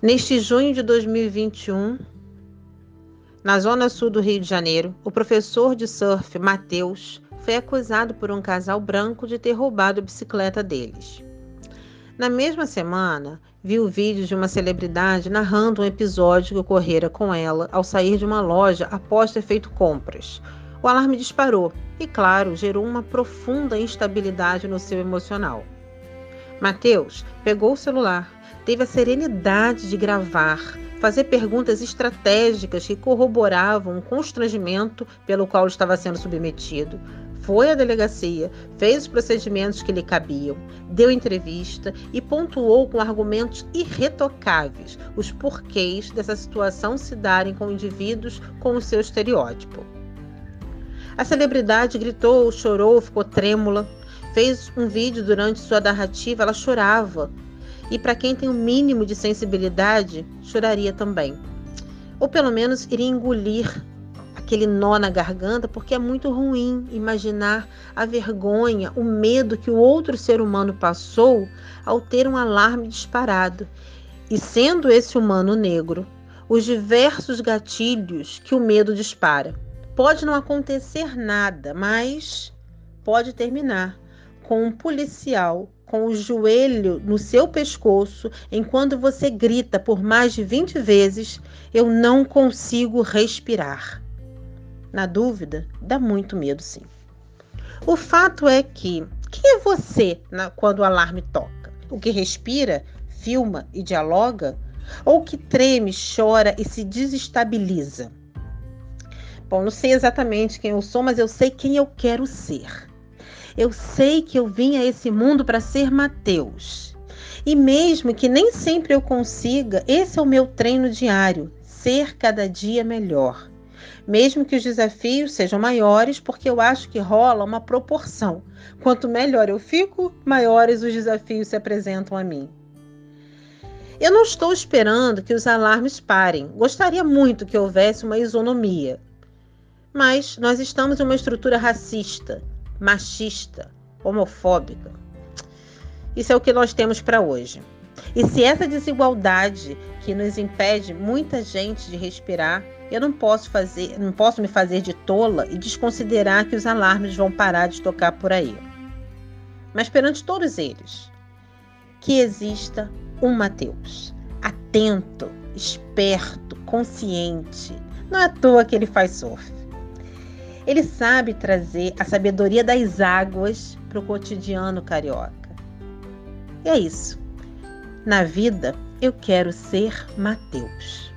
Neste junho de 2021, na zona sul do Rio de Janeiro, o professor de surf Matheus foi acusado por um casal branco de ter roubado a bicicleta deles. Na mesma semana, viu vídeos de uma celebridade narrando um episódio que ocorrera com ela ao sair de uma loja após ter feito compras. O alarme disparou e, claro, gerou uma profunda instabilidade no seu emocional. Mateus pegou o celular, teve a serenidade de gravar, fazer perguntas estratégicas que corroboravam o constrangimento pelo qual estava sendo submetido. Foi à delegacia, fez os procedimentos que lhe cabiam, deu entrevista e pontuou com argumentos irretocáveis os porquês dessa situação se darem com indivíduos com o seu estereótipo. A celebridade gritou, chorou, ficou trêmula, fez um vídeo durante sua narrativa, ela chorava. E para quem tem o um mínimo de sensibilidade, choraria também. Ou pelo menos iria engolir aquele nó na garganta, porque é muito ruim imaginar a vergonha, o medo que o outro ser humano passou ao ter um alarme disparado. E sendo esse humano negro, os diversos gatilhos que o medo dispara. Pode não acontecer nada, mas pode terminar com um policial com o joelho no seu pescoço enquanto você grita por mais de 20 vezes: Eu não consigo respirar. Na dúvida, dá muito medo, sim. O fato é que quem é você na, quando o alarme toca? O que respira, filma e dialoga? Ou que treme, chora e se desestabiliza? Bom, não sei exatamente quem eu sou, mas eu sei quem eu quero ser. Eu sei que eu vim a esse mundo para ser Mateus. E mesmo que nem sempre eu consiga, esse é o meu treino diário, ser cada dia melhor. Mesmo que os desafios sejam maiores, porque eu acho que rola uma proporção. Quanto melhor eu fico, maiores os desafios se apresentam a mim. Eu não estou esperando que os alarmes parem. Gostaria muito que houvesse uma isonomia. Mas nós estamos em uma estrutura racista, machista, homofóbica. Isso é o que nós temos para hoje. E se essa desigualdade que nos impede muita gente de respirar, eu não posso fazer, não posso me fazer de tola e desconsiderar que os alarmes vão parar de tocar por aí. Mas perante todos eles, que exista um Mateus, atento, esperto, consciente. Não é à toa que ele faz surf. Ele sabe trazer a sabedoria das águas para o cotidiano carioca. E é isso. Na vida, eu quero ser Mateus.